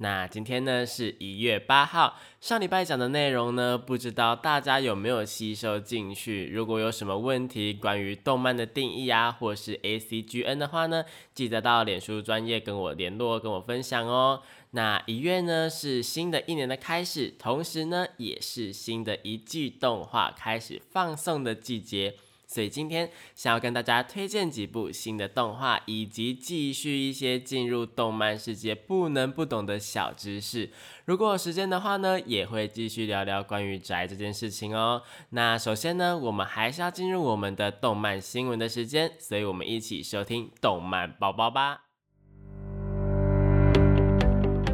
那今天呢是一月八号，上礼拜讲的内容呢，不知道大家有没有吸收进去？如果有什么问题关于动漫的定义啊，或是 A C G N 的话呢，记得到脸书专业跟我联络，跟我分享哦。那一月呢是新的一年的开始，同时呢也是新的一季动画开始放送的季节。所以今天想要跟大家推荐几部新的动画，以及继续一些进入动漫世界不能不懂的小知识。如果有时间的话呢，也会继续聊聊关于宅这件事情哦。那首先呢，我们还是要进入我们的动漫新闻的时间，所以我们一起收听动漫宝宝吧。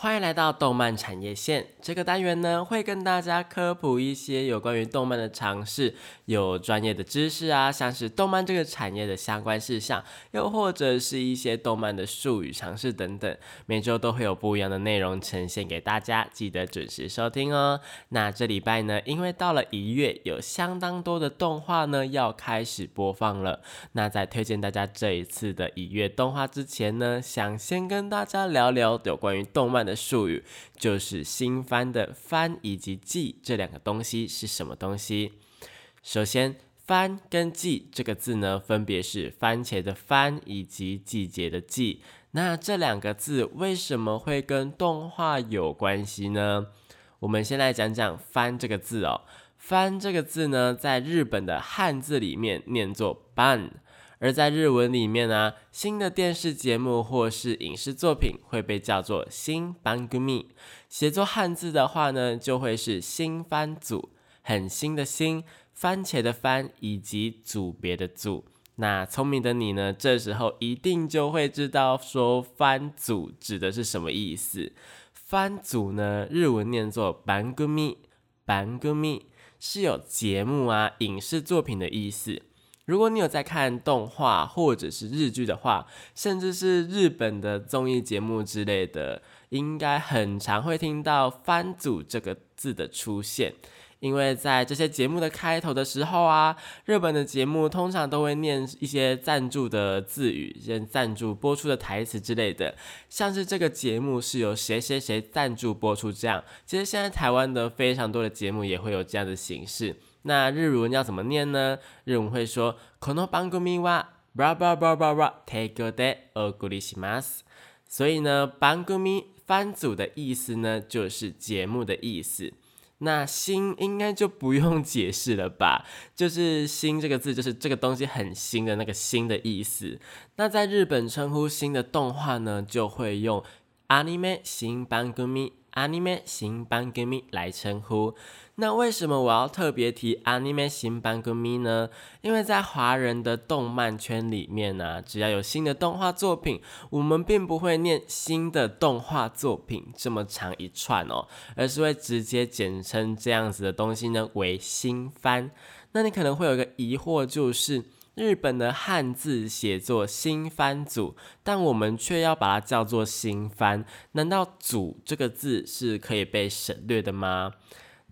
欢迎来到动漫产业线这个单元呢，会跟大家科普一些有关于动漫的常识，有专业的知识啊，像是动漫这个产业的相关事项，又或者是一些动漫的术语常识等等。每周都会有不一样的内容呈现给大家，记得准时收听哦。那这礼拜呢，因为到了一月，有相当多的动画呢要开始播放了。那在推荐大家这一次的一月动画之前呢，想先跟大家聊聊有关于动漫。的术语就是新番的番以及季这两个东西是什么东西？首先，番跟季这个字呢，分别是番茄的番以及季节的季。那这两个字为什么会跟动画有关系呢？我们先来讲讲番这个字哦。番这个字呢，在日本的汉字里面念作 ban。而在日文里面呢，新的电视节目或是影视作品会被叫做新番組。写作汉字的话呢，就会是新番组，很新的新，番茄的番以及组别的组。那聪明的你呢，这时候一定就会知道说番组指的是什么意思。番组呢，日文念作番組，番組是有节目啊、影视作品的意思。如果你有在看动画或者是日剧的话，甚至是日本的综艺节目之类的，应该很常会听到“番组”这个字的出现。因为在这些节目的开头的时候啊，日本的节目通常都会念一些赞助的字语，一些赞助播出的台词之类的，像是这个节目是由谁谁谁赞助播出这样。其实现在台湾的非常多的节目也会有这样的形式。那日文要怎么念呢？日文会说この番組はブブブブブ提供でお送りします。所以呢，番組番组的意思呢，就是节目的意思。那新应该就不用解释了吧？就是新这个字，就是这个东西很新的那个新的意思。那在日本称呼新的动画呢，就会用アニメ新番組、アニメ新番組来称呼。 那为什么我要特别提 anime 新番跟咪呢？因为在华人的动漫圈里面呢，只要有新的动画作品，我们并不会念新的动画作品这么长一串哦，而是会直接简称这样子的东西呢为新番。那你可能会有一个疑惑，就是日本的汉字写作新番组，但我们却要把它叫做新番，难道“组”这个字是可以被省略的吗？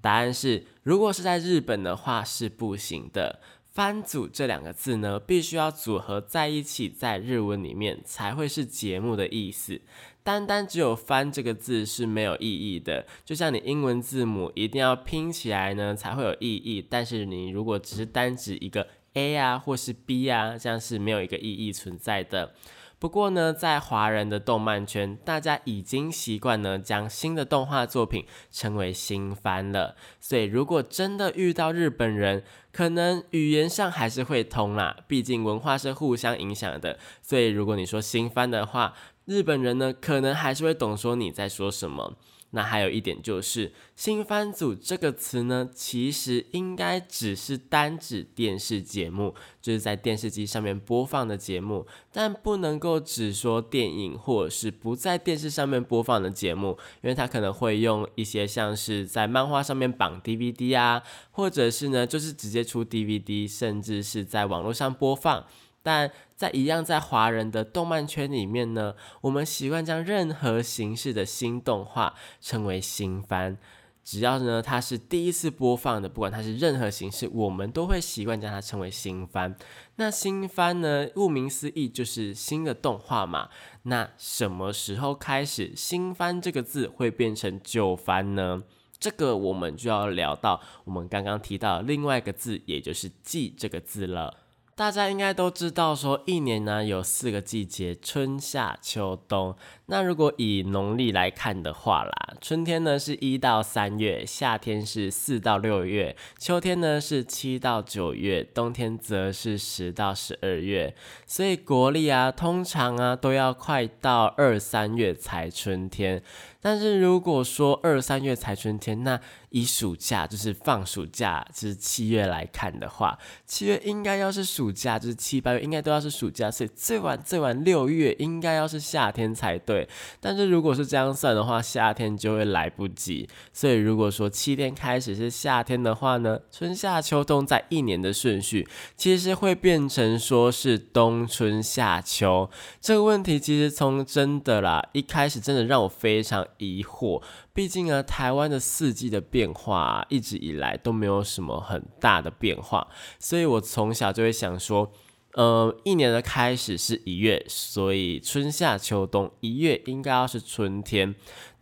答案是，如果是在日本的话是不行的。番组这两个字呢，必须要组合在一起，在日文里面才会是节目的意思。单单只有番这个字是没有意义的，就像你英文字母一定要拼起来呢才会有意义。但是你如果只是单指一个 A 啊或是 B 啊，这样是没有一个意义存在的。不过呢，在华人的动漫圈，大家已经习惯呢将新的动画作品称为新番了。所以如果真的遇到日本人，可能语言上还是会通啦，毕竟文化是互相影响的。所以如果你说新番的话，日本人呢可能还是会懂说你在说什么。那还有一点就是“新番组”这个词呢，其实应该只是单指电视节目，就是在电视机上面播放的节目，但不能够只说电影或者是不在电视上面播放的节目，因为它可能会用一些像是在漫画上面绑 DVD 啊，或者是呢就是直接出 DVD，甚至是在网络上播放。但在一样在华人的动漫圈里面呢，我们习惯将任何形式的新动画称为新番。只要呢它是第一次播放的，不管它是任何形式，我们都会习惯将它称为新番。那新番呢，顾名思义就是新的动画嘛。那什么时候开始新番这个字会变成旧番呢？这个我们就要聊到我们刚刚提到另外一个字，也就是季这个字了。大家应该都知道，说一年呢有四个季节，春夏秋冬。那如果以农历来看的话啦，春天呢是一到三月，夏天是四到六月，秋天呢是七到九月，冬天则是十到十二月。所以国历啊，通常啊都要快到二三月才春天。但是如果说二三月才春天，那以暑假就是放暑假，就是七月来看的话，七月应该要是暑假，就是七八月应该都要是暑假，所以最晚最晚六月应该要是夏天才对。但是如果是这样算的话，夏天就会来不及。所以如果说七天开始是夏天的话呢，春夏秋冬在一年的顺序其实会变成说是冬春夏秋。这个问题其实从真的啦，一开始真的让我非常。疑惑，毕竟呢，台湾的四季的变化一直以来都没有什么很大的变化，所以我从小就会想说。呃，一年的开始是一月，所以春夏秋冬一月应该要是春天，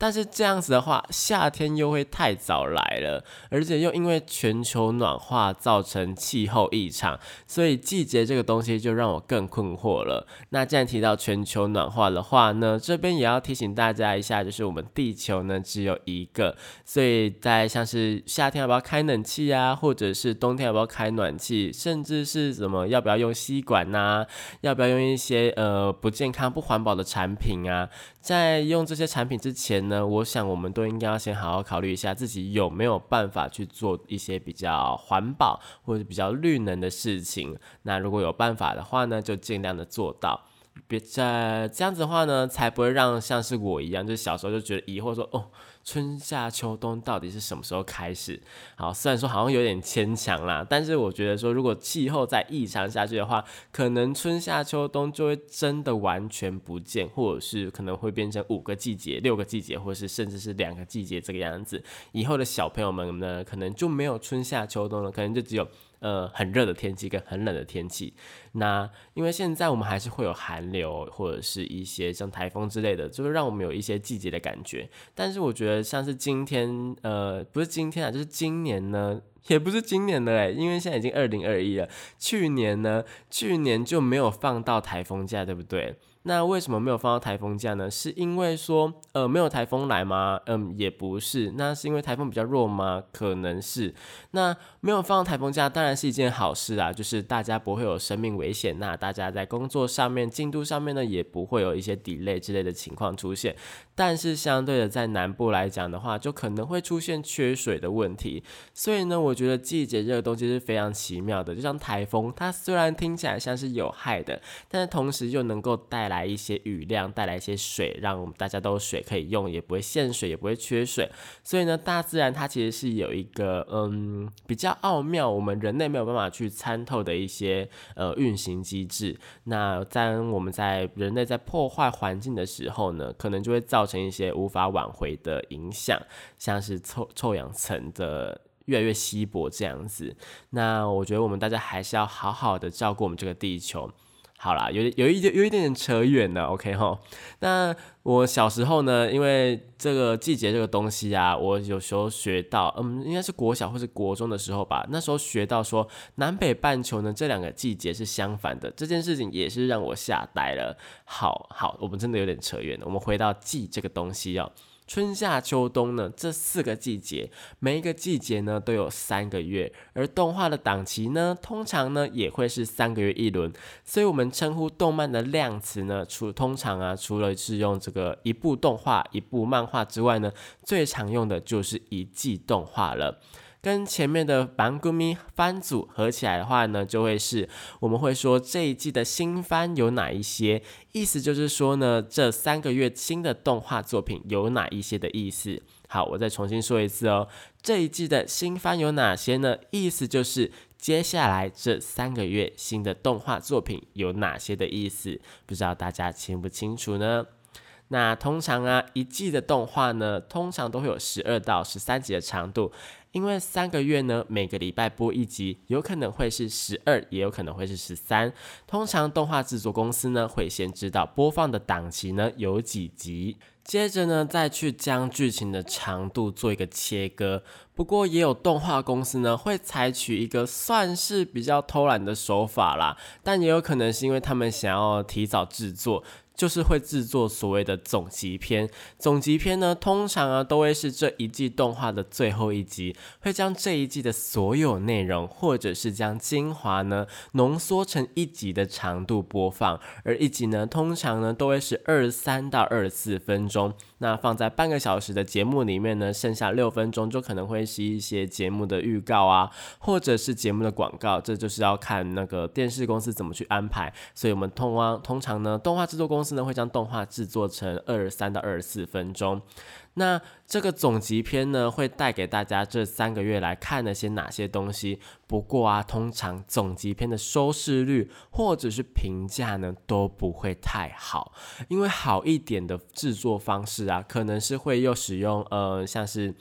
但是这样子的话，夏天又会太早来了，而且又因为全球暖化造成气候异常，所以季节这个东西就让我更困惑了。那既然提到全球暖化的话呢，这边也要提醒大家一下，就是我们地球呢只有一个，所以在像是夏天要不要开冷气啊，或者是冬天要不要开暖气，甚至是什么要不要用吸管呐？要不要用一些呃不健康、不环保的产品啊？在用这些产品之前呢，我想我们都应该要先好好考虑一下自己有没有办法去做一些比较环保或者比较绿能的事情。那如果有办法的话呢，就尽量的做到。别在这样子的话呢，才不会让像是我一样，就是小时候就觉得疑惑说哦。春夏秋冬到底是什么时候开始？好，虽然说好像有点牵强啦，但是我觉得说，如果气候再异常下去的话，可能春夏秋冬就会真的完全不见，或者是可能会变成五个季节、六个季节，或者是甚至是两个季节这个样子。以后的小朋友们呢，可能就没有春夏秋冬了，可能就只有。呃，很热的天气跟很冷的天气，那因为现在我们还是会有寒流或者是一些像台风之类的，就是让我们有一些季节的感觉。但是我觉得像是今天，呃，不是今天啊，就是今年呢，也不是今年的哎，因为现在已经二零二一了。去年呢，去年就没有放到台风假，对不对？那为什么没有放到台风假呢？是因为说，呃，没有台风来吗？嗯，也不是。那是因为台风比较弱吗？可能是。那没有放台风假，当然是一件好事啊，就是大家不会有生命危险。那大家在工作上面、进度上面呢，也不会有一些 delay 之类的情况出现。但是相对的，在南部来讲的话，就可能会出现缺水的问题。所以呢，我觉得季节这个东西是非常奇妙的。就像台风，它虽然听起来像是有害的，但是同时又能够带来。一些雨量，带来一些水，让我们大家都水可以用，也不会限水，也不会缺水。所以呢，大自然它其实是有一个嗯比较奥妙，我们人类没有办法去参透的一些呃运行机制。那在我们在人类在破坏环境的时候呢，可能就会造造成一些无法挽回的影响，像是臭臭氧层的越来越稀薄这样子。那我觉得我们大家还是要好好的照顾我们这个地球。好啦，有有一点有一点点扯远了，OK 哈。那我小时候呢，因为这个季节这个东西啊，我有时候学到，嗯，应该是国小或是国中的时候吧。那时候学到说南北半球呢这两个季节是相反的，这件事情也是让我吓呆了。好好，我们真的有点扯远了，我们回到季这个东西哦。春夏秋冬呢，这四个季节，每一个季节呢都有三个月，而动画的档期呢，通常呢也会是三个月一轮，所以我们称呼动漫的量词呢，除通常啊，除了是用这个一部动画、一部漫画之外呢，最常用的就是一季动画了。跟前面的 Bangumi 番组合起来的话呢，就会是我们会说这一季的新番有哪一些，意思就是说呢，这三个月新的动画作品有哪一些的意思。好，我再重新说一次哦，这一季的新番有哪些呢？意思就是接下来这三个月新的动画作品有哪些的意思，不知道大家清不清楚呢？那通常啊，一季的动画呢，通常都会有十二到十三集的长度。因为三个月呢，每个礼拜播一集，有可能会是十二，也有可能会是十三。通常动画制作公司呢，会先知道播放的档期呢有几集，接着呢再去将剧情的长度做一个切割。不过也有动画公司呢，会采取一个算是比较偷懒的手法啦，但也有可能是因为他们想要提早制作。就是会制作所谓的总集篇，总集篇呢，通常啊都会是这一季动画的最后一集，会将这一季的所有内容，或者是将精华呢浓缩成一集的长度播放，而一集呢，通常呢都会是二三到二四分钟。那放在半个小时的节目里面呢，剩下六分钟就可能会是一些节目的预告啊，或者是节目的广告，这就是要看那个电视公司怎么去安排。所以，我们通啊，通常呢，动画制作公公司呢会将动画制作成二十三到二十四分钟。那这个总集篇呢，会带给大家这三个月来看了些哪些东西？不过啊，通常总集篇的收视率或者是评价呢，都不会太好，因为好一点的制作方式啊，可能是会又使用呃，像是。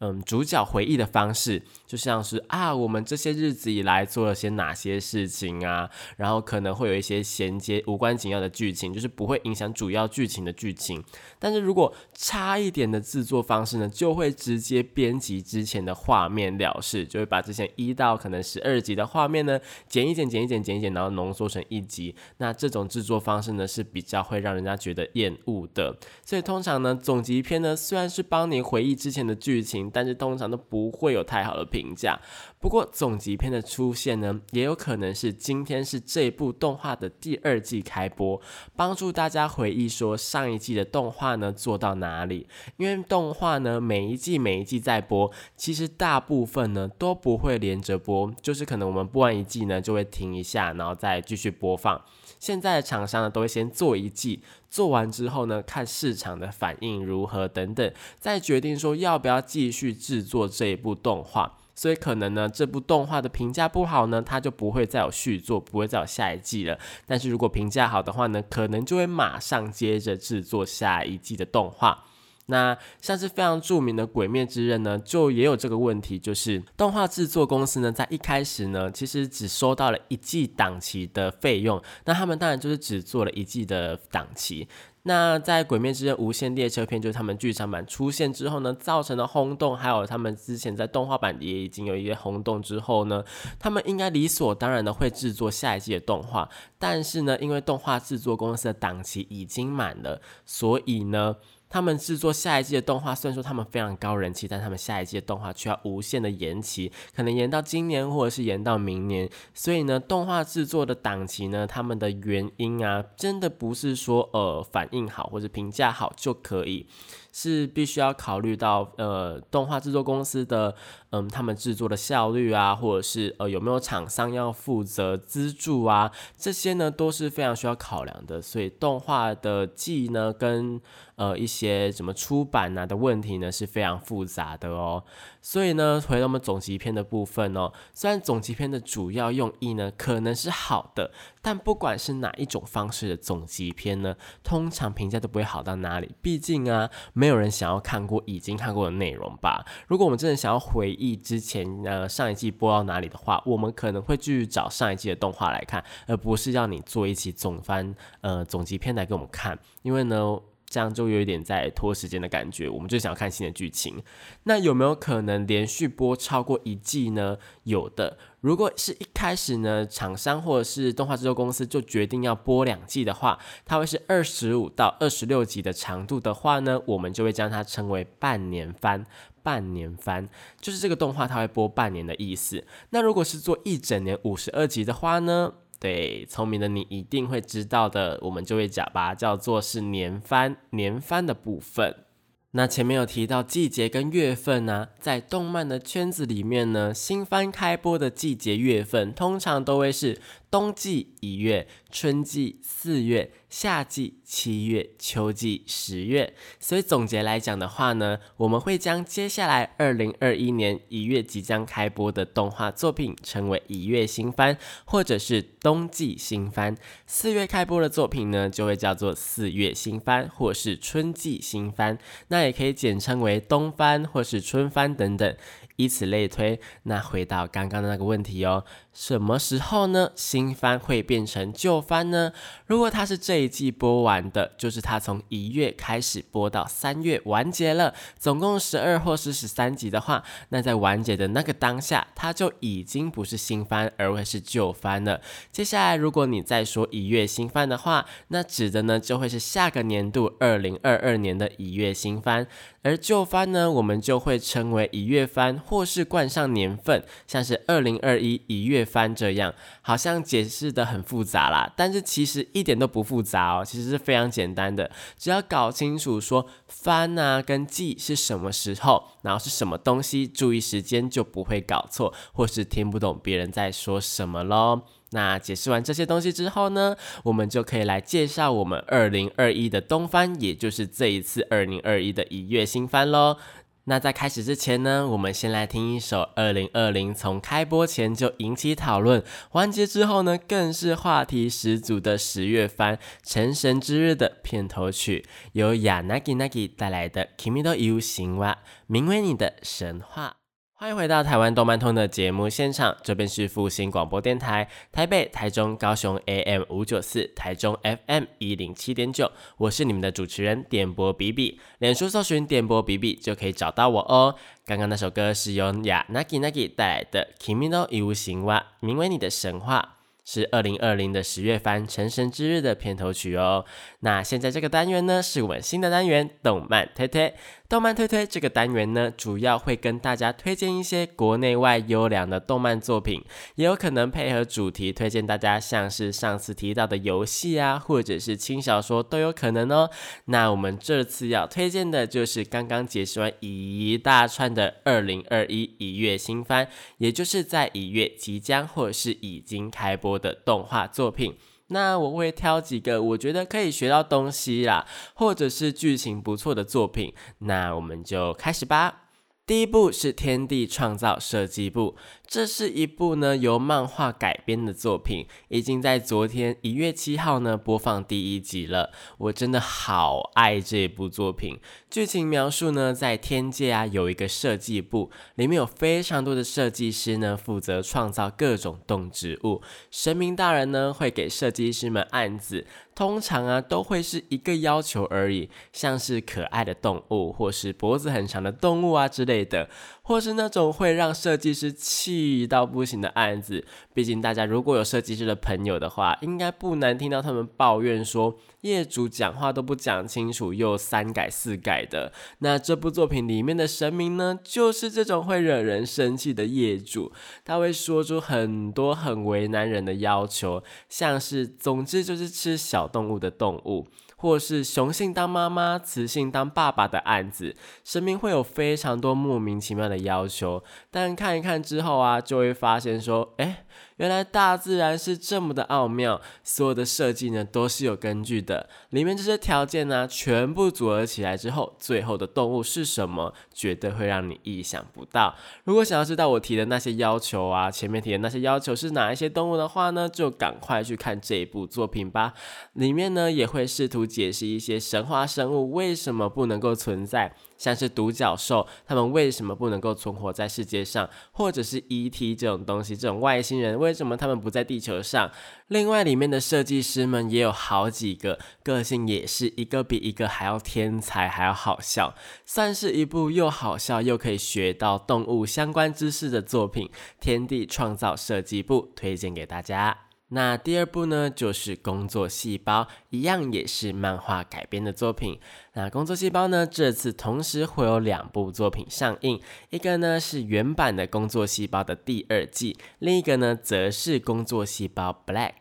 嗯，主角回忆的方式就像是啊，我们这些日子以来做了些哪些事情啊，然后可能会有一些衔接无关紧要的剧情，就是不会影响主要剧情的剧情。但是如果差一点的制作方式呢，就会直接编辑之前的画面了事，就会把之前一到可能十二集的画面呢剪一剪、剪一剪、剪一剪，然后浓缩成一集。那这种制作方式呢是比较会让人家觉得厌恶的。所以通常呢，总集篇呢虽然是帮你回忆之前的剧情。但是通常都不会有太好的评评价。不过总集篇的出现呢，也有可能是今天是这部动画的第二季开播，帮助大家回忆说上一季的动画呢做到哪里。因为动画呢每一季每一季在播，其实大部分呢都不会连着播，就是可能我们播完一季呢就会停一下，然后再继续播放。现在的厂商呢，都会先做一季，做完之后呢，看市场的反应如何等等，再决定说要不要继续制作这一部动画。所以可能呢，这部动画的评价不好呢，它就不会再有续作，不会再有下一季了。但是如果评价好的话呢，可能就会马上接着制作下一季的动画。那像是非常著名的《鬼灭之刃》呢，就也有这个问题，就是动画制作公司呢，在一开始呢，其实只收到了一季档期的费用，那他们当然就是只做了一季的档期。那在《鬼灭之刃：无限列车篇》就是他们剧场版出现之后呢，造成了轰动，还有他们之前在动画版也已经有一些轰动之后呢，他们应该理所当然的会制作下一季的动画，但是呢，因为动画制作公司的档期已经满了，所以呢。他们制作下一季的动画，虽然说他们非常高人气，但他们下一季的动画却要无限的延期，可能延到今年或者是延到明年。所以呢，动画制作的档期呢，他们的原因啊，真的不是说呃反应好或者评价好就可以。是必须要考虑到，呃，动画制作公司的，嗯，他们制作的效率啊，或者是呃有没有厂商要负责资助啊，这些呢都是非常需要考量的。所以动画的季呢，跟呃一些什么出版啊的问题呢是非常复杂的哦。所以呢，回到我们总集篇的部分哦，虽然总集篇的主要用意呢可能是好的，但不管是哪一种方式的总集篇呢，通常评价都不会好到哪里。毕竟啊，没有人想要看过已经看过的内容吧。如果我们真的想要回忆之前呃上一季播到哪里的话，我们可能会继续找上一季的动画来看，而不是让你做一期总番呃总集篇来给我们看，因为呢。这样就有一点在拖时间的感觉，我们就想要看新的剧情。那有没有可能连续播超过一季呢？有的。如果是一开始呢，厂商或者是动画制作公司就决定要播两季的话，它会是二十五到二十六集的长度的话呢，我们就会将它称为半年番。半年番就是这个动画它会播半年的意思。那如果是做一整年五十二集的话呢？对，聪明的你一定会知道的，我们就会讲吧叫做是年番，年番的部分。那前面有提到季节跟月份呢，在动漫的圈子里面呢，新番开播的季节月份通常都会是。冬季一月，春季四月，夏季七月，秋季十月。所以总结来讲的话呢，我们会将接下来二零二一年一月即将开播的动画作品称为一月新番，或者是冬季新番。四月开播的作品呢，就会叫做四月新番，或是春季新番。那也可以简称为冬番或是春番等等。以此类推，那回到刚刚的那个问题哦，什么时候呢？新番会变成旧番呢？如果它是这一季播完的，就是它从一月开始播到三月完结了，总共十二或是十三集的话，那在完结的那个当下，它就已经不是新番，而会是旧番了。接下来，如果你再说一月新番的话，那指的呢就会是下个年度二零二二年的一月新番。而旧番呢，我们就会称为一月番，或是冠上年份，像是二零二一一月翻这样，好像解释的很复杂啦，但是其实一点都不复杂哦，其实是非常简单的，只要搞清楚说翻啊跟记是什么时候，然后是什么东西，注意时间就不会搞错，或是听不懂别人在说什么喽。那解释完这些东西之后呢，我们就可以来介绍我们二零二一的东翻，也就是这一次二零二一的一月新番喽。那在开始之前呢，我们先来听一首二零二零从开播前就引起讨论，完结之后呢更是话题十足的十月番《成神之日》的片头曲，由亚 nagi nagi 带来的《Kimi no Yu 行哇》，名为你的神话。欢迎回到台湾动漫通的节目现场，这边是复兴广播电台，台北、台中、高雄 AM 五九四，台中 FM 一零七点九，我是你们的主持人点播比比，脸书搜寻点播比比就可以找到我哦。刚刚那首歌是由雅 nagi nagi 带来的《Kimi no Yu 行哇》，名为你的神话。是二零二零的十月番《成神之日》的片头曲哦。那现在这个单元呢，是我们新的单元——动漫推推。动漫推推这个单元呢，主要会跟大家推荐一些国内外优良的动漫作品，也有可能配合主题推荐大家，像是上次提到的游戏啊，或者是轻小说都有可能哦。那我们这次要推荐的就是刚刚解释完一大串的二零二一一月新番，也就是在一月即将或是已经开播的动画作品。那我会挑几个我觉得可以学到东西啦，或者是剧情不错的作品，那我们就开始吧。第一部是《天地创造设计部》。这是一部呢由漫画改编的作品，已经在昨天一月七号呢播放第一集了。我真的好爱这部作品。剧情描述呢，在天界啊有一个设计部，里面有非常多的设计师呢负责创造各种动植物。神明大人呢会给设计师们案子，通常啊都会是一个要求而已，像是可爱的动物，或是脖子很长的动物啊之类的。或是那种会让设计师气到不行的案子，毕竟大家如果有设计师的朋友的话，应该不难听到他们抱怨说，业主讲话都不讲清楚，又三改四改的。那这部作品里面的神明呢，就是这种会惹人生气的业主，他会说出很多很为难人的要求，像是总之就是吃小动物的动物。或是雄性当妈妈、雌性当爸爸的案子，神明会有非常多莫名其妙的要求，但看一看之后啊，就会发现说，哎，原来大自然是这么的奥妙，所有的设计呢都是有根据的。里面这些条件呢，全部组合起来之后，最后的动物是什么，绝对会让你意想不到。如果想要知道我提的那些要求啊，前面提的那些要求是哪一些动物的话呢，就赶快去看这一部作品吧。里面呢也会试图解释一些神话生物为什么不能够存在。像是独角兽，他们为什么不能够存活在世界上？或者是 E.T. 这种东西，这种外星人为什么他们不在地球上？另外，里面的设计师们也有好几个，个性也是一个比一个还要天才，还要好笑，算是一部又好笑又可以学到动物相关知识的作品。天地创造设计部推荐给大家。那第二部呢，就是工作细胞，一样也是漫画改编的作品。那工作细胞呢，这次同时会有两部作品上映，一个呢是原版的工作细胞的第二季，另一个呢则是工作细胞 Black。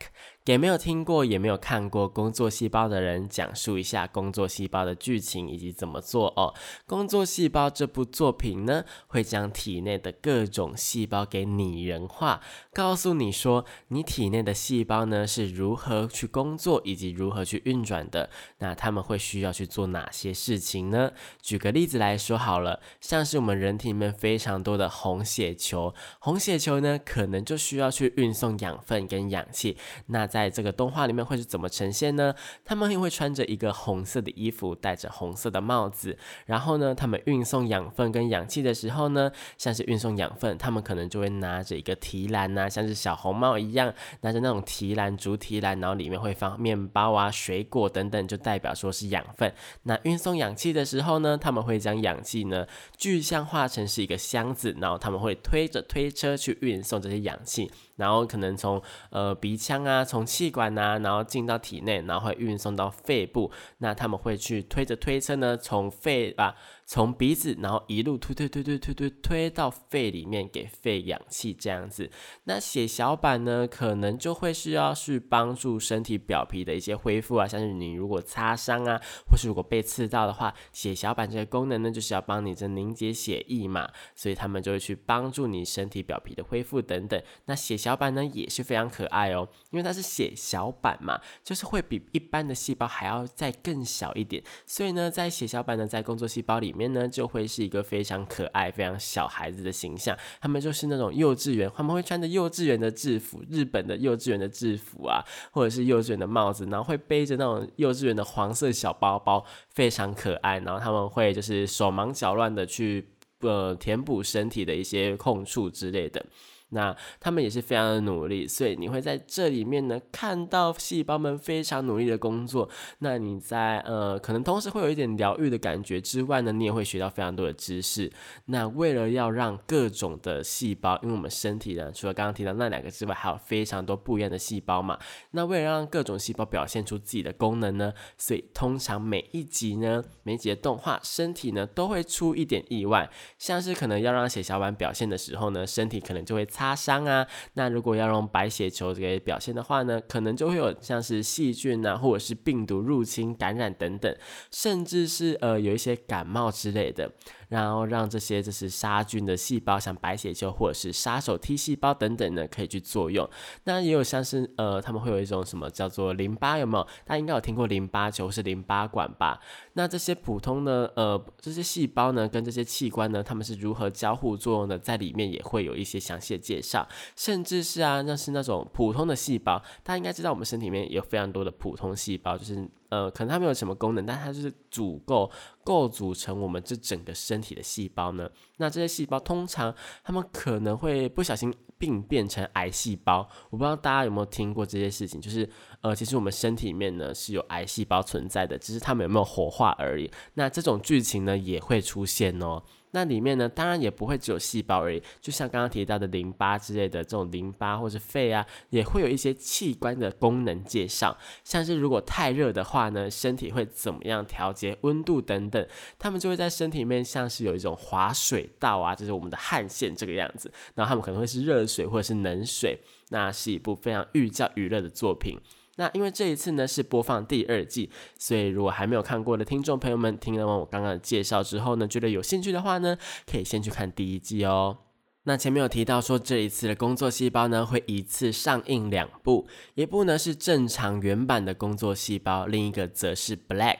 给没有听过也没有看过《工作细胞》的人讲述一下《工作细胞》的剧情以及怎么做哦。《工作细胞》这部作品呢，会将体内的各种细胞给拟人化，告诉你说你体内的细胞呢是如何去工作以及如何去运转的。那他们会需要去做哪些事情呢？举个例子来说好了，像是我们人体里面非常多的红血球，红血球呢可能就需要去运送养分跟氧气。那在这个动画里面会是怎么呈现呢？他们会穿着一个红色的衣服，戴着红色的帽子，然后呢，他们运送养分跟氧气的时候呢，像是运送养分，他们可能就会拿着一个提篮呐，像是小红帽一样，拿着那种提篮、竹提篮，然后里面会放面包啊、水果等等，就代表说是养分。那运送氧气的时候呢，他们会将氧气呢具象化成是一个箱子，然后他们会推着推车去运送这些氧气。然后可能从呃鼻腔啊，从气管呐，然后进到体内，然后会运送到肺部。那他们会去推着推车呢，从肺啊。从鼻子，然后一路推推推推推推推到肺里面，给肺氧气这样子。那血小板呢，可能就会是要去帮助身体表皮的一些恢复啊，像是你如果擦伤啊，或是如果被刺到的话，血小板这个功能呢，就是要帮你这凝结血液嘛，所以他们就会去帮助你身体表皮的恢复等等。那血小板呢也是非常可爱哦，因为它是血小板嘛，就是会比一般的细胞还要再更小一点，所以呢，在血小板呢，在工作细胞里。面面呢就会是一个非常可爱、非常小孩子的形象，他们就是那种幼稚园，他们会穿着幼稚园的制服，日本的幼稚园的制服啊，或者是幼稚园的帽子，然后会背着那种幼稚园的黄色小包包，非常可爱。然后他们会就是手忙脚乱的去呃填补身体的一些空处之类的。那他们也是非常的努力，所以你会在这里面呢看到细胞们非常努力的工作。那你在呃可能同时会有一点疗愈的感觉之外呢，你也会学到非常多的知识。那为了要让各种的细胞，因为我们身体呢除了刚刚提到那两个之外，还有非常多不一样的细胞嘛。那为了让各种细胞表现出自己的功能呢，所以通常每一集呢，每集的动画身体呢都会出一点意外，像是可能要让血小板表现的时候呢，身体可能就会擦。擦伤啊，那如果要用白血球给表现的话呢，可能就会有像是细菌啊，或者是病毒入侵、感染等等，甚至是呃有一些感冒之类的。然后让这些就是杀菌的细胞，像白血球或者是杀手 T 细胞等等呢，可以去作用。那也有像是呃，他们会有一种什么叫做淋巴，有没有？大家应该有听过淋巴球是淋巴管吧？那这些普通的呃这些细胞呢，跟这些器官呢，他们是如何交互作用的？在里面也会有一些详细的介绍。甚至是啊，那是那种普通的细胞，大家应该知道，我们身体里面有非常多的普通细胞，就是。呃，可能它没有什么功能，但它就是足够构组成我们这整个身体的细胞呢。那这些细胞通常，它们可能会不小心病变成癌细胞。我不知道大家有没有听过这些事情，就是呃，其实我们身体里面呢是有癌细胞存在的，只是它们有没有活化而已。那这种剧情呢也会出现哦。那里面呢，当然也不会只有细胞而已，就像刚刚提到的淋巴之类的这种淋巴或者肺啊，也会有一些器官的功能介绍，像是如果太热的话呢，身体会怎么样调节温度等等，他们就会在身体里面像是有一种滑水道啊，就是我们的汗腺这个样子，然后他们可能会是热水或者是冷水，那是一部非常寓教于乐的作品。那因为这一次呢是播放第二季，所以如果还没有看过的听众朋友们，听了我刚刚的介绍之后呢，觉得有兴趣的话呢，可以先去看第一季哦。那前面有提到说，这一次的工作细胞呢，会一次上映两部，一部呢是正常原版的工作细胞，另一个则是 Black。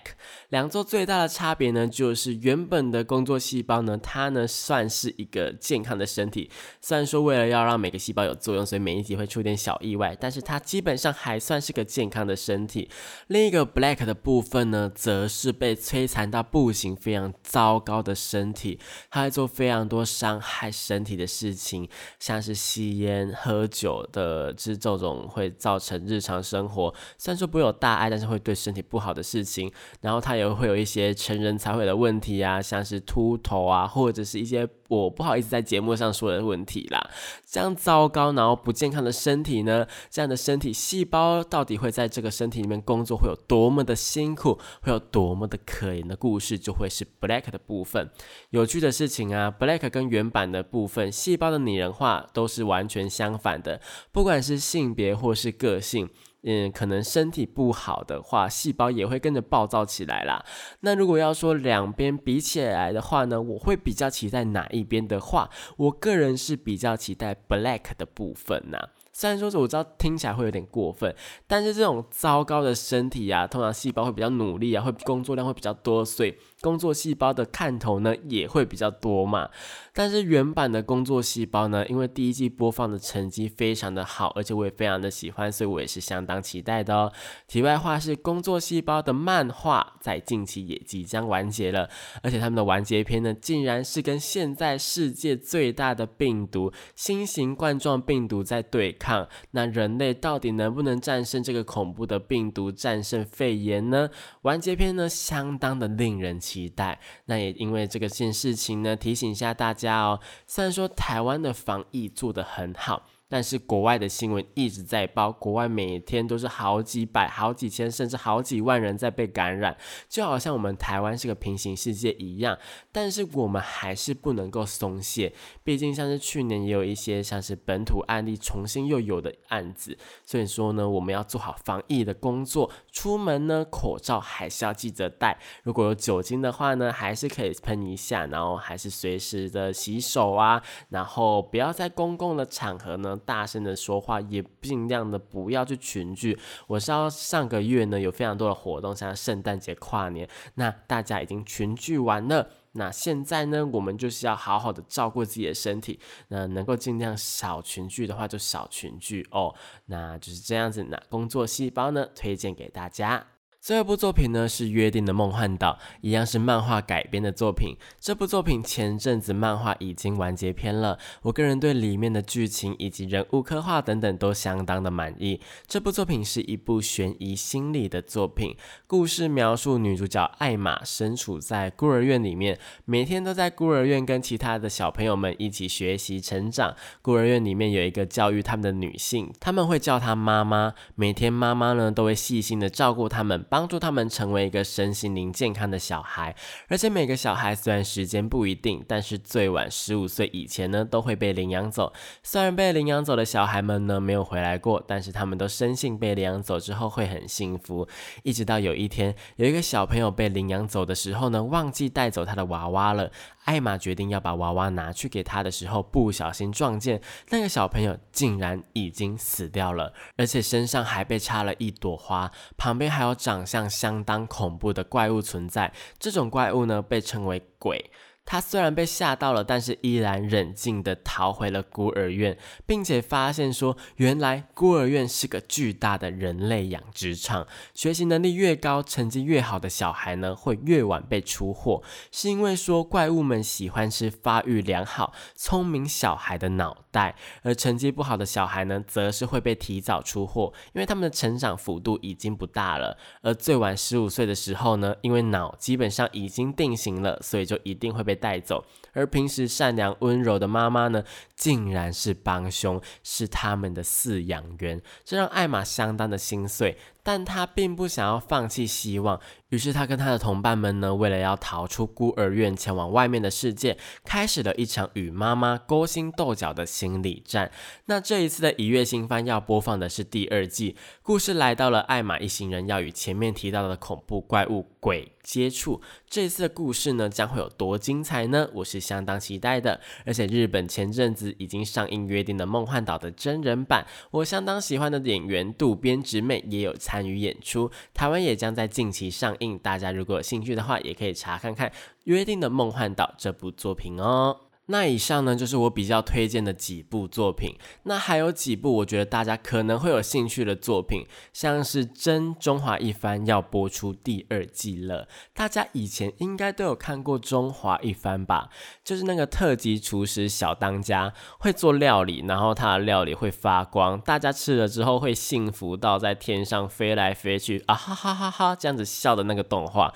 两座最大的差别呢，就是原本的工作细胞呢，它呢算是一个健康的身体，虽然说为了要让每个细胞有作用，所以每一集会出点小意外，但是它基本上还算是个健康的身体。另一个 Black 的部分呢，则是被摧残到不行、非常糟糕的身体，它会做非常多伤害身体的。事情像是吸烟、喝酒的，这这种会造成日常生活虽然说不会有大碍，但是会对身体不好的事情。然后他也会有一些成人才会的问题啊，像是秃头啊，或者是一些。我不好意思在节目上说的问题啦，这样糟糕然后不健康的身体呢，这样的身体细胞到底会在这个身体里面工作会有多么的辛苦，会有多么的可怜的故事，就会是 Black 的部分。有趣的事情啊，Black 跟原版的部分细胞的拟人化都是完全相反的，不管是性别或是个性。嗯，可能身体不好的话，细胞也会跟着暴躁起来啦。那如果要说两边比起来的话呢，我会比较期待哪一边的话，我个人是比较期待 Black 的部分呐。虽然说是我知道听起来会有点过分，但是这种糟糕的身体啊，通常细胞会比较努力啊，会工作量会比较多，所以工作细胞的看头呢也会比较多嘛。但是原版的工作细胞呢，因为第一季播放的成绩非常的好，而且我也非常的喜欢，所以我也是相当期待的哦。题外话是，工作细胞的漫画在近期也即将完结了，而且他们的完结篇呢，竟然是跟现在世界最大的病毒新型冠状病毒在对。抗，那人类到底能不能战胜这个恐怖的病毒，战胜肺炎呢？完结篇呢，相当的令人期期待。那也因为这个件事情呢，提醒一下大家哦。虽然说台湾的防疫做得很好。但是国外的新闻一直在报，国外每天都是好几百、好几千，甚至好几万人在被感染，就好像我们台湾是个平行世界一样。但是我们还是不能够松懈，毕竟像是去年也有一些像是本土案例重新又有的案子，所以说呢，我们要做好防疫的工作，出门呢口罩还是要记得戴，如果有酒精的话呢，还是可以喷一下，然后还是随时的洗手啊，然后不要在公共的场合呢。大声的说话，也尽量的不要去群聚。我知道上个月呢有非常多的活动，像圣诞节、跨年，那大家已经群聚完了。那现在呢，我们就是要好好的照顾自己的身体。那能够尽量少群聚的话，就少群聚哦。那就是这样子。那工作细胞呢，推荐给大家。这部作品呢是《约定的梦幻岛》，一样是漫画改编的作品。这部作品前阵子漫画已经完结篇了，我个人对里面的剧情以及人物刻画等等都相当的满意。这部作品是一部悬疑心理的作品，故事描述女主角艾玛身处在孤儿院里面，每天都在孤儿院跟其他的小朋友们一起学习成长。孤儿院里面有一个教育他们的女性，他们会叫她妈妈，每天妈妈呢都会细心的照顾他们。帮助他们成为一个身心灵健康的小孩，而且每个小孩虽然时间不一定，但是最晚十五岁以前呢都会被领养走。虽然被领养走的小孩们呢没有回来过，但是他们都深信被领养走之后会很幸福。一直到有一天，有一个小朋友被领养走的时候呢，忘记带走他的娃娃了。艾玛决定要把娃娃拿去给他的时候，不小心撞见那个小朋友竟然已经死掉了，而且身上还被插了一朵花，旁边还有长相相当恐怖的怪物存在。这种怪物呢，被称为鬼。他虽然被吓到了，但是依然冷静地逃回了孤儿院，并且发现说，原来孤儿院是个巨大的人类养殖场。学习能力越高、成绩越好的小孩呢，会越晚被出货，是因为说怪物们喜欢吃发育良好、聪明小孩的脑袋，而成绩不好的小孩呢，则是会被提早出货，因为他们的成长幅度已经不大了。而最晚十五岁的时候呢，因为脑基本上已经定型了，所以就一定会被。带走，而平时善良温柔的妈妈呢，竟然是帮凶，是他们的饲养员，这让艾玛相当的心碎。但他并不想要放弃希望。于是他跟他的同伴们呢，为了要逃出孤儿院，前往外面的世界，开始了一场与妈妈勾心斗角的心理战。那这一次的一月新番要播放的是第二季，故事来到了艾玛一行人要与前面提到的恐怖怪物鬼接触。这一次的故事呢，将会有多精彩呢？我是相当期待的。而且日本前阵子已经上映《约定的梦幻岛》的真人版，我相当喜欢的演员渡边直美也有参参与演出。台湾也将在近期上映。大家如果有兴趣的话，也可以查看看《约定的梦幻岛》这部作品哦。那以上呢，就是我比较推荐的几部作品。那还有几部我觉得大家可能会有兴趣的作品，像是《真中华一番》要播出第二季了。大家以前应该都有看过《中华一番》吧？就是那个特级厨师小当家会做料理，然后他的料理会发光，大家吃了之后会幸福到在天上飞来飞去啊哈哈哈哈这样子笑的那个动画。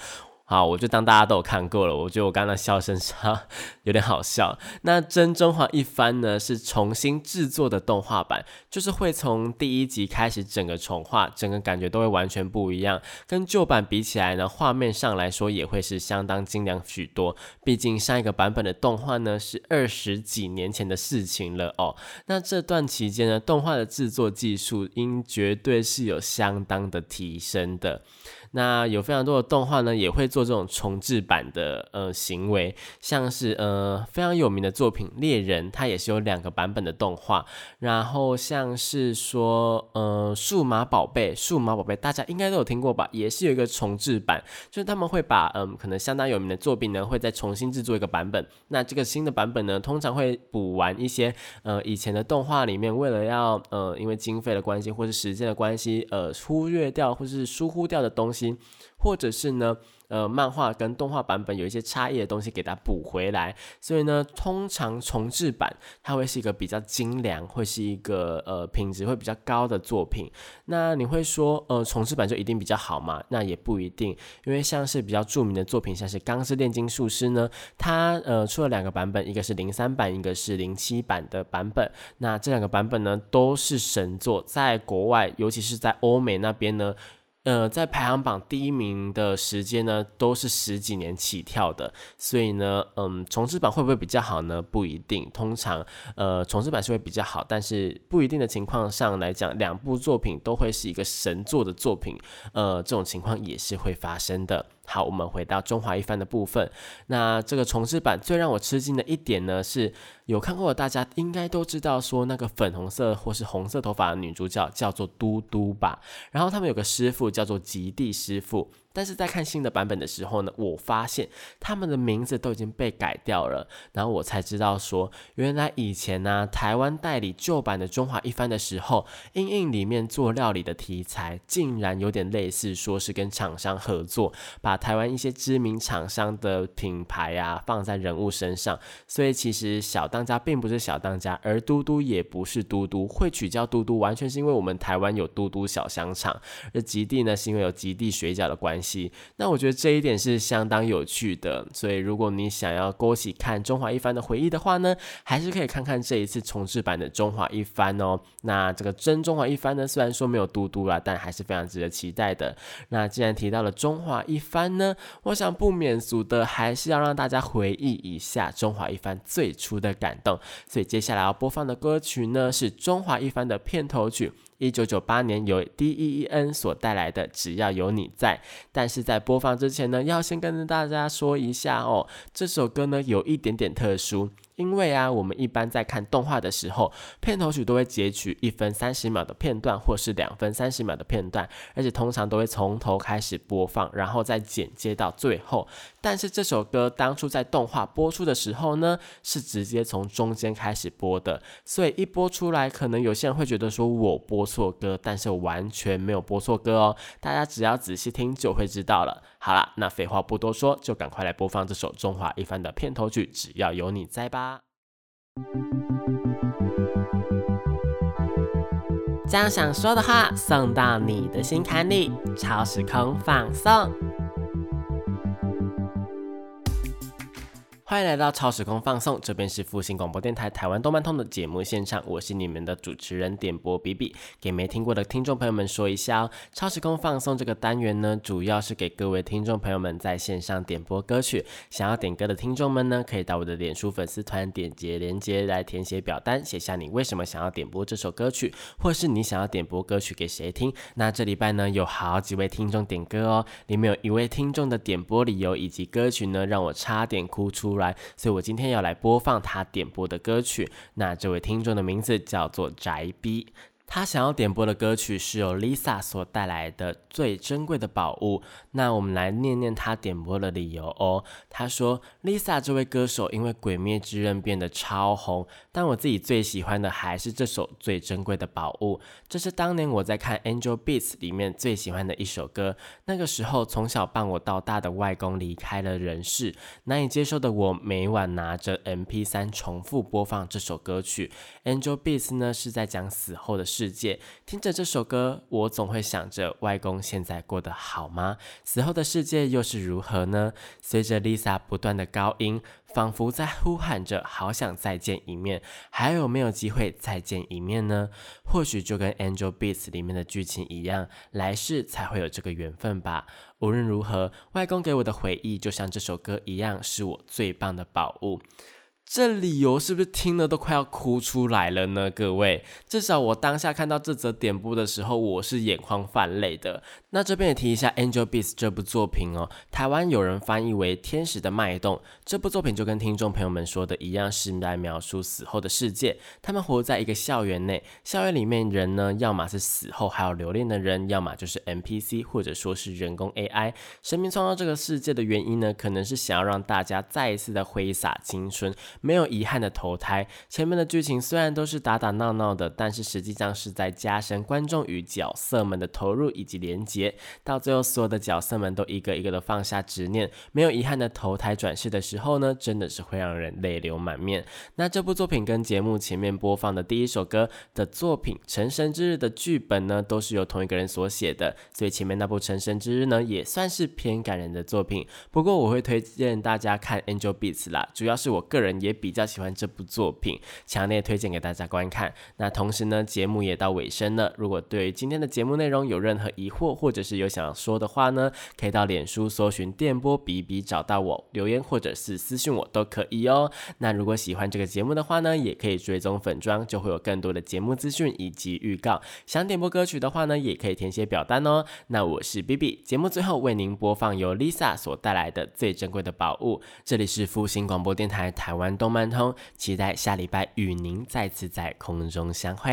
好，我就当大家都有看过了。我觉得我刚刚笑声哈 有点好笑。那真中华一番呢是重新制作的动画版，就是会从第一集开始整个重画，整个感觉都会完全不一样。跟旧版比起来呢，画面上来说也会是相当精良许多。毕竟上一个版本的动画呢是二十几年前的事情了哦。那这段期间呢，动画的制作技术应绝对是有相当的提升的。那有非常多的动画呢，也会做这种重置版的呃行为，像是呃非常有名的作品《猎人》，它也是有两个版本的动画。然后像是说呃数码宝贝，数码宝贝大家应该都有听过吧，也是有一个重置版，就是他们会把嗯可能相当有名的作品呢，会再重新制作一个版本。那这个新的版本呢，通常会补完一些呃以前的动画里面，为了要呃因为经费的关系或是时间的关系，呃忽略掉或是疏忽掉的东西。或者是呢？呃，漫画跟动画版本有一些差异的东西，给它补回来。所以呢，通常重制版它会是一个比较精良，会是一个呃品质会比较高的作品。那你会说，呃，重制版就一定比较好吗？那也不一定，因为像是比较著名的作品，像是《钢之炼金术师》呢，它呃出了两个版本，一个是零三版，一个是零七版的版本。那这两个版本呢，都是神作，在国外，尤其是在欧美那边呢。呃，在排行榜第一名的时间呢，都是十几年起跳的，所以呢，嗯，重置版会不会比较好呢？不一定，通常，呃，重置版是会比较好，但是不一定的情况上来讲，两部作品都会是一个神作的作品，呃，这种情况也是会发生的。好，我们回到中华一番的部分。那这个重置版最让我吃惊的一点呢，是有看过的大家应该都知道，说那个粉红色或是红色头发的女主角叫做嘟嘟吧。然后他们有个师傅叫做极地师傅。但是在看新的版本的时候呢，我发现他们的名字都已经被改掉了，然后我才知道说，原来以前呢，台湾代理旧版的《中华一番》的时候，印印里面做料理的题材，竟然有点类似，说是跟厂商合作，把台湾一些知名厂商的品牌啊放在人物身上，所以其实小当家并不是小当家，而嘟嘟也不是嘟嘟，会取叫嘟嘟，完全是因为我们台湾有嘟嘟小香肠，而极地呢是因为有极地水饺的关系。那我觉得这一点是相当有趣的，所以如果你想要勾起看《中华一番》的回忆的话呢，还是可以看看这一次重制版的《中华一番》哦。那这个真《中华一番》呢，虽然说没有嘟嘟啦，但还是非常值得期待的。那既然提到了《中华一番》呢，我想不免俗的还是要让大家回忆一下《中华一番》最初的感动。所以接下来要播放的歌曲呢，是《中华一番》的片头曲。一九九八年由 D.E.E.N 所带来的《只要有你在》，但是在播放之前呢，要先跟大家说一下哦，这首歌呢有一点点特殊。因为啊，我们一般在看动画的时候，片头曲都会截取一分三十秒的片段，或是两分三十秒的片段，而且通常都会从头开始播放，然后再剪接到最后。但是这首歌当初在动画播出的时候呢，是直接从中间开始播的，所以一播出来，可能有些人会觉得说我播错歌，但是完全没有播错歌哦。大家只要仔细听就会知道了。好了，那废话不多说，就赶快来播放这首《中华一番》的片头曲，只要有你在吧。将想说的话送到你的心坎里，超时空放送。欢迎来到超时空放送，这边是复兴广播电台台湾动漫通的节目现场，我是你们的主持人点播比比。给没听过的听众朋友们说一下哦，超时空放送这个单元呢，主要是给各位听众朋友们在线上点播歌曲。想要点歌的听众们呢，可以到我的脸书粉丝团点击连接来填写表单，写下你为什么想要点播这首歌曲，或是你想要点播歌曲给谁听。那这礼拜呢，有好几位听众点歌哦，里面有一位听众的点播理由以及歌曲呢，让我差点哭出。来，所以我今天要来播放他点播的歌曲。那这位听众的名字叫做宅逼。他想要点播的歌曲是由 Lisa 所带来的最珍贵的宝物。那我们来念念他点播的理由哦。他说：“Lisa 这位歌手因为《鬼灭之刃》变得超红，但我自己最喜欢的还是这首最珍贵的宝物。这是当年我在看《Angel Beats》里面最喜欢的一首歌。那个时候，从小伴我到大的外公离开了人世，难以接受的我，每晚拿着 MP3 重复播放这首歌曲。《Angel Beats》呢是在讲死后的。世界，听着这首歌，我总会想着外公现在过得好吗？死后的世界又是如何呢？随着 Lisa 不断的高音，仿佛在呼喊着，好想再见一面，还有没有机会再见一面呢？或许就跟《Angel Beats》里面的剧情一样，来世才会有这个缘分吧。无论如何，外公给我的回忆，就像这首歌一样，是我最棒的宝物。这理由是不是听了都快要哭出来了呢？各位，至少我当下看到这则点播的时候，我是眼眶泛泪的。那这边也提一下《Angel Beats》这部作品哦，台湾有人翻译为《天使的脉动》。这部作品就跟听众朋友们说的一样，是来描述死后的世界。他们活在一个校园内，校园里面人呢，要么是死后还有留恋的人，要么就是 NPC 或者说是人工 AI。神明创造这个世界的原因呢，可能是想要让大家再一次的挥洒青春。没有遗憾的投胎。前面的剧情虽然都是打打闹闹的，但是实际上是在加深观众与角色们的投入以及连接。到最后，所有的角色们都一个一个的放下执念，没有遗憾的投胎转世的时候呢，真的是会让人泪流满面。那这部作品跟节目前面播放的第一首歌的作品《成神之日》的剧本呢，都是由同一个人所写的，所以前面那部《成神之日》呢，也算是偏感人的作品。不过我会推荐大家看《Angel Beats》啦，主要是我个人也。也比较喜欢这部作品，强烈推荐给大家观看。那同时呢，节目也到尾声了。如果对今天的节目内容有任何疑惑，或者是有想说的话呢，可以到脸书搜寻电波比比找到我留言，或者是私信我都可以哦。那如果喜欢这个节目的话呢，也可以追踪粉妆，就会有更多的节目资讯以及预告。想点播歌曲的话呢，也可以填写表单哦。那我是 B B，节目最后为您播放由 Lisa 所带来的最珍贵的宝物。这里是复兴广播电台台湾。动漫通，期待下礼拜与您再次在空中相会。